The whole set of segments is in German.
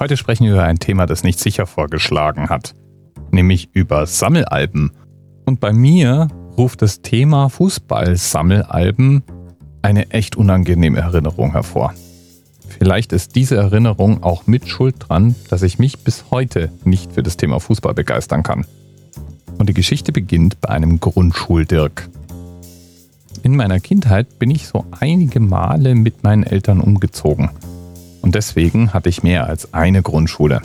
Heute sprechen wir über ein Thema, das nicht sicher vorgeschlagen hat, nämlich über Sammelalben. Und bei mir ruft das Thema Fußball-Sammelalben eine echt unangenehme Erinnerung hervor. Vielleicht ist diese Erinnerung auch mit Schuld dran, dass ich mich bis heute nicht für das Thema Fußball begeistern kann. Und die Geschichte beginnt bei einem Grundschuldirk. In meiner Kindheit bin ich so einige Male mit meinen Eltern umgezogen – und deswegen hatte ich mehr als eine Grundschule.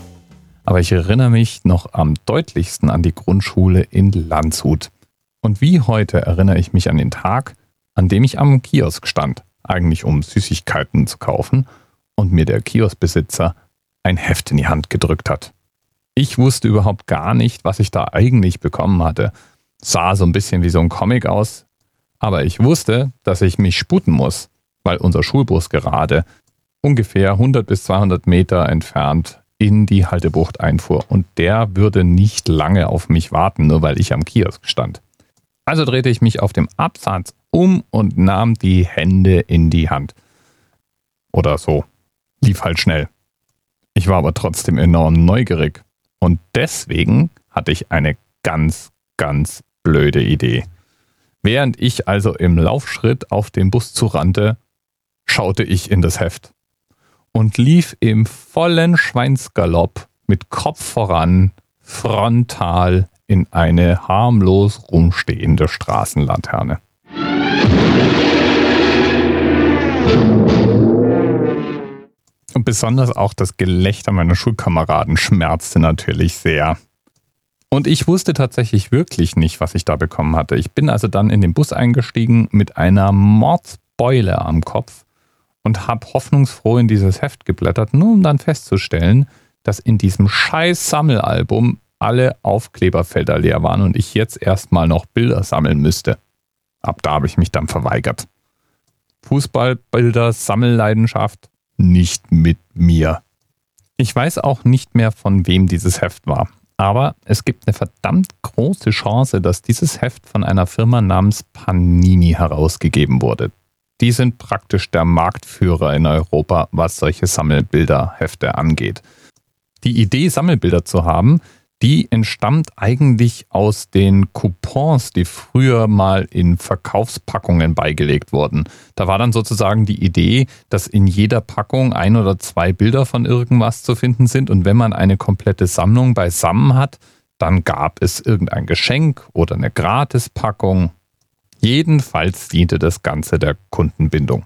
Aber ich erinnere mich noch am deutlichsten an die Grundschule in Landshut. Und wie heute erinnere ich mich an den Tag, an dem ich am Kiosk stand, eigentlich um Süßigkeiten zu kaufen, und mir der Kioskbesitzer ein Heft in die Hand gedrückt hat. Ich wusste überhaupt gar nicht, was ich da eigentlich bekommen hatte. Sah so ein bisschen wie so ein Comic aus, aber ich wusste, dass ich mich sputen muss, weil unser Schulbus gerade ungefähr 100 bis 200 Meter entfernt in die Haltebucht einfuhr. Und der würde nicht lange auf mich warten, nur weil ich am Kiosk stand. Also drehte ich mich auf dem Absatz um und nahm die Hände in die Hand. Oder so. Lief halt schnell. Ich war aber trotzdem enorm neugierig. Und deswegen hatte ich eine ganz, ganz blöde Idee. Während ich also im Laufschritt auf den Bus zurannte, schaute ich in das Heft und lief im vollen Schweinsgalopp mit Kopf voran frontal in eine harmlos rumstehende Straßenlaterne. Und besonders auch das Gelächter meiner Schulkameraden schmerzte natürlich sehr. Und ich wusste tatsächlich wirklich nicht, was ich da bekommen hatte. Ich bin also dann in den Bus eingestiegen mit einer Mordsbeule am Kopf und habe hoffnungsfroh in dieses Heft geblättert, nur um dann festzustellen, dass in diesem scheiß Sammelalbum alle Aufkleberfelder leer waren und ich jetzt erstmal noch Bilder sammeln müsste. Ab da habe ich mich dann verweigert. Fußballbilder, Sammelleidenschaft, nicht mit mir. Ich weiß auch nicht mehr, von wem dieses Heft war. Aber es gibt eine verdammt große Chance, dass dieses Heft von einer Firma namens Panini herausgegeben wurde. Die sind praktisch der Marktführer in Europa, was solche Sammelbilderhefte angeht. Die Idee, Sammelbilder zu haben, die entstammt eigentlich aus den Coupons, die früher mal in Verkaufspackungen beigelegt wurden. Da war dann sozusagen die Idee, dass in jeder Packung ein oder zwei Bilder von irgendwas zu finden sind und wenn man eine komplette Sammlung beisammen hat, dann gab es irgendein Geschenk oder eine Gratispackung Jedenfalls diente das Ganze der Kundenbindung.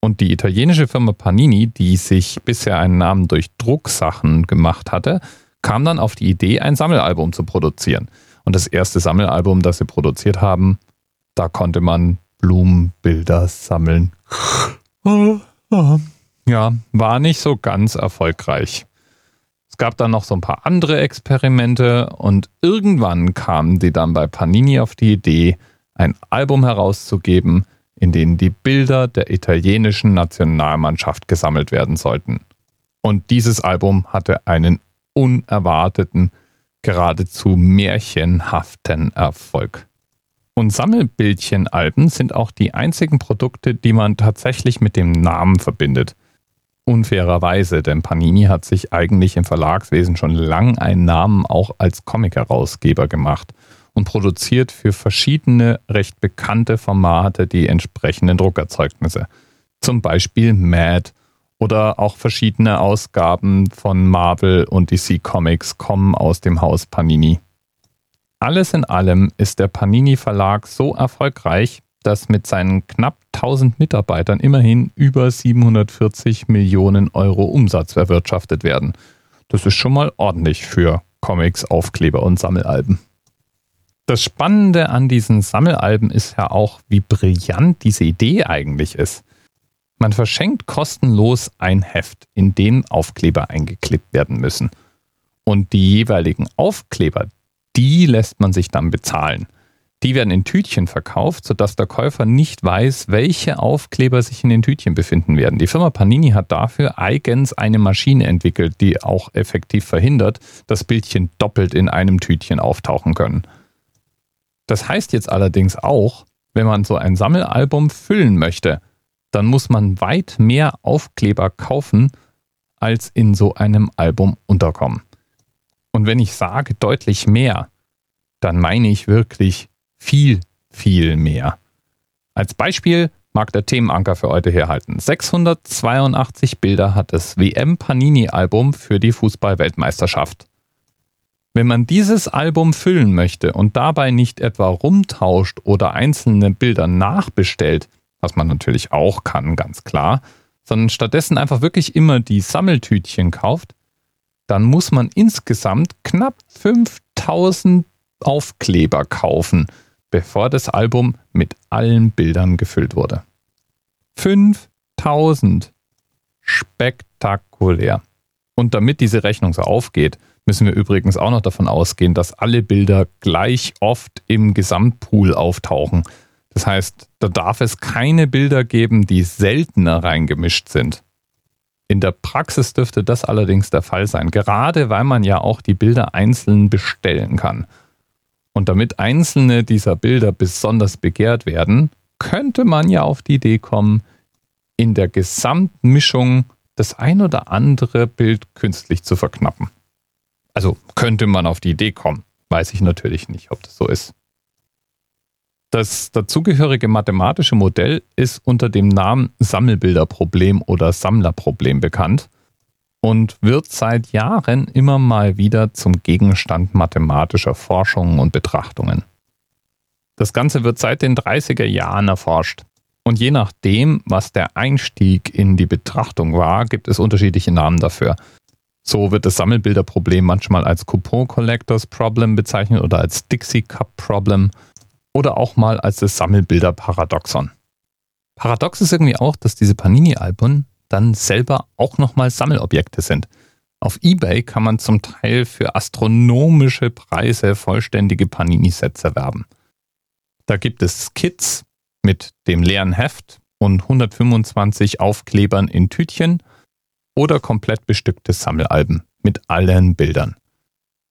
Und die italienische Firma Panini, die sich bisher einen Namen durch Drucksachen gemacht hatte, kam dann auf die Idee, ein Sammelalbum zu produzieren. Und das erste Sammelalbum, das sie produziert haben, da konnte man Blumenbilder sammeln. Ja, war nicht so ganz erfolgreich. Es gab dann noch so ein paar andere Experimente und irgendwann kamen die dann bei Panini auf die Idee, ein Album herauszugeben, in dem die Bilder der italienischen Nationalmannschaft gesammelt werden sollten. Und dieses Album hatte einen unerwarteten, geradezu märchenhaften Erfolg. Und Sammelbildchenalben sind auch die einzigen Produkte, die man tatsächlich mit dem Namen verbindet. Unfairerweise, denn Panini hat sich eigentlich im Verlagswesen schon lang einen Namen auch als Comic-Herausgeber gemacht und produziert für verschiedene recht bekannte Formate die entsprechenden Druckerzeugnisse. Zum Beispiel Mad oder auch verschiedene Ausgaben von Marvel und DC Comics kommen aus dem Haus Panini. Alles in allem ist der Panini Verlag so erfolgreich, dass mit seinen knapp 1000 Mitarbeitern immerhin über 740 Millionen Euro Umsatz erwirtschaftet werden. Das ist schon mal ordentlich für Comics, Aufkleber und Sammelalben. Das Spannende an diesen Sammelalben ist ja auch, wie brillant diese Idee eigentlich ist. Man verschenkt kostenlos ein Heft, in dem Aufkleber eingeklebt werden müssen. Und die jeweiligen Aufkleber, die lässt man sich dann bezahlen. Die werden in Tütchen verkauft, sodass der Käufer nicht weiß, welche Aufkleber sich in den Tütchen befinden werden. Die Firma Panini hat dafür eigens eine Maschine entwickelt, die auch effektiv verhindert, dass Bildchen doppelt in einem Tütchen auftauchen können. Das heißt jetzt allerdings auch, wenn man so ein Sammelalbum füllen möchte, dann muss man weit mehr Aufkleber kaufen, als in so einem Album unterkommen. Und wenn ich sage deutlich mehr, dann meine ich wirklich viel, viel mehr. Als Beispiel mag der Themenanker für heute herhalten. 682 Bilder hat das WM Panini Album für die Fußballweltmeisterschaft. Wenn man dieses Album füllen möchte und dabei nicht etwa rumtauscht oder einzelne Bilder nachbestellt, was man natürlich auch kann, ganz klar, sondern stattdessen einfach wirklich immer die Sammeltütchen kauft, dann muss man insgesamt knapp 5000 Aufkleber kaufen, bevor das Album mit allen Bildern gefüllt wurde. 5000. Spektakulär. Und damit diese Rechnung so aufgeht, müssen wir übrigens auch noch davon ausgehen, dass alle Bilder gleich oft im Gesamtpool auftauchen. Das heißt, da darf es keine Bilder geben, die seltener reingemischt sind. In der Praxis dürfte das allerdings der Fall sein, gerade weil man ja auch die Bilder einzeln bestellen kann. Und damit einzelne dieser Bilder besonders begehrt werden, könnte man ja auf die Idee kommen, in der Gesamtmischung das ein oder andere Bild künstlich zu verknappen. Also könnte man auf die Idee kommen. Weiß ich natürlich nicht, ob das so ist. Das dazugehörige mathematische Modell ist unter dem Namen Sammelbilderproblem oder Sammlerproblem bekannt und wird seit Jahren immer mal wieder zum Gegenstand mathematischer Forschungen und Betrachtungen. Das Ganze wird seit den 30er Jahren erforscht. Und je nachdem, was der Einstieg in die Betrachtung war, gibt es unterschiedliche Namen dafür. So wird das Sammelbilderproblem manchmal als Coupon Collectors Problem bezeichnet oder als Dixie Cup Problem oder auch mal als das Sammelbilder-Paradoxon. Paradox ist irgendwie auch, dass diese Panini-Alben dann selber auch nochmal Sammelobjekte sind. Auf eBay kann man zum Teil für astronomische Preise vollständige Panini-Sets erwerben. Da gibt es Kits mit dem leeren Heft und 125 Aufklebern in Tütchen oder komplett bestückte Sammelalben mit allen Bildern.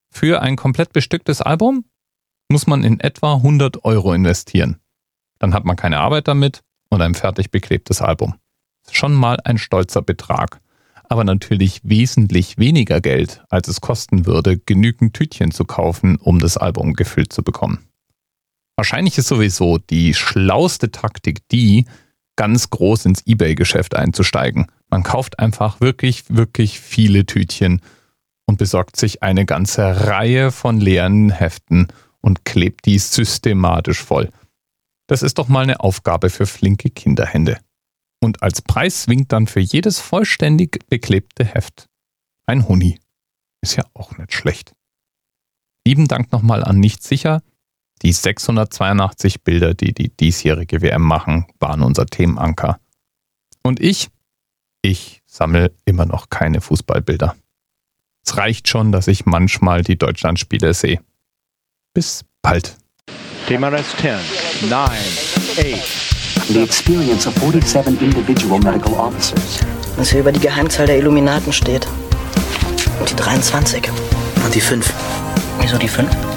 Für ein komplett bestücktes Album muss man in etwa 100 Euro investieren. Dann hat man keine Arbeit damit und ein fertig beklebtes Album. Schon mal ein stolzer Betrag, aber natürlich wesentlich weniger Geld, als es kosten würde, genügend Tütchen zu kaufen, um das Album gefüllt zu bekommen. Wahrscheinlich ist sowieso die schlauste Taktik die, ganz groß ins eBay-Geschäft einzusteigen. Man kauft einfach wirklich, wirklich viele Tütchen und besorgt sich eine ganze Reihe von leeren Heften und klebt die systematisch voll. Das ist doch mal eine Aufgabe für flinke Kinderhände. Und als Preis winkt dann für jedes vollständig beklebte Heft ein Huni. Ist ja auch nicht schlecht. Lieben Dank nochmal an Nicht sicher. Die 682 Bilder, die die diesjährige WM machen, waren unser Themenanker. Und ich? Ich sammle immer noch keine Fußballbilder. Es reicht schon, dass ich manchmal die Deutschlandspiele sehe. Bis bald. TMRS 10, 9, 8. The experience of 47 individual medical officers. Was hier über die Geheimzahl der Illuminaten steht. Und die 23. Und die 5. Wieso die 5?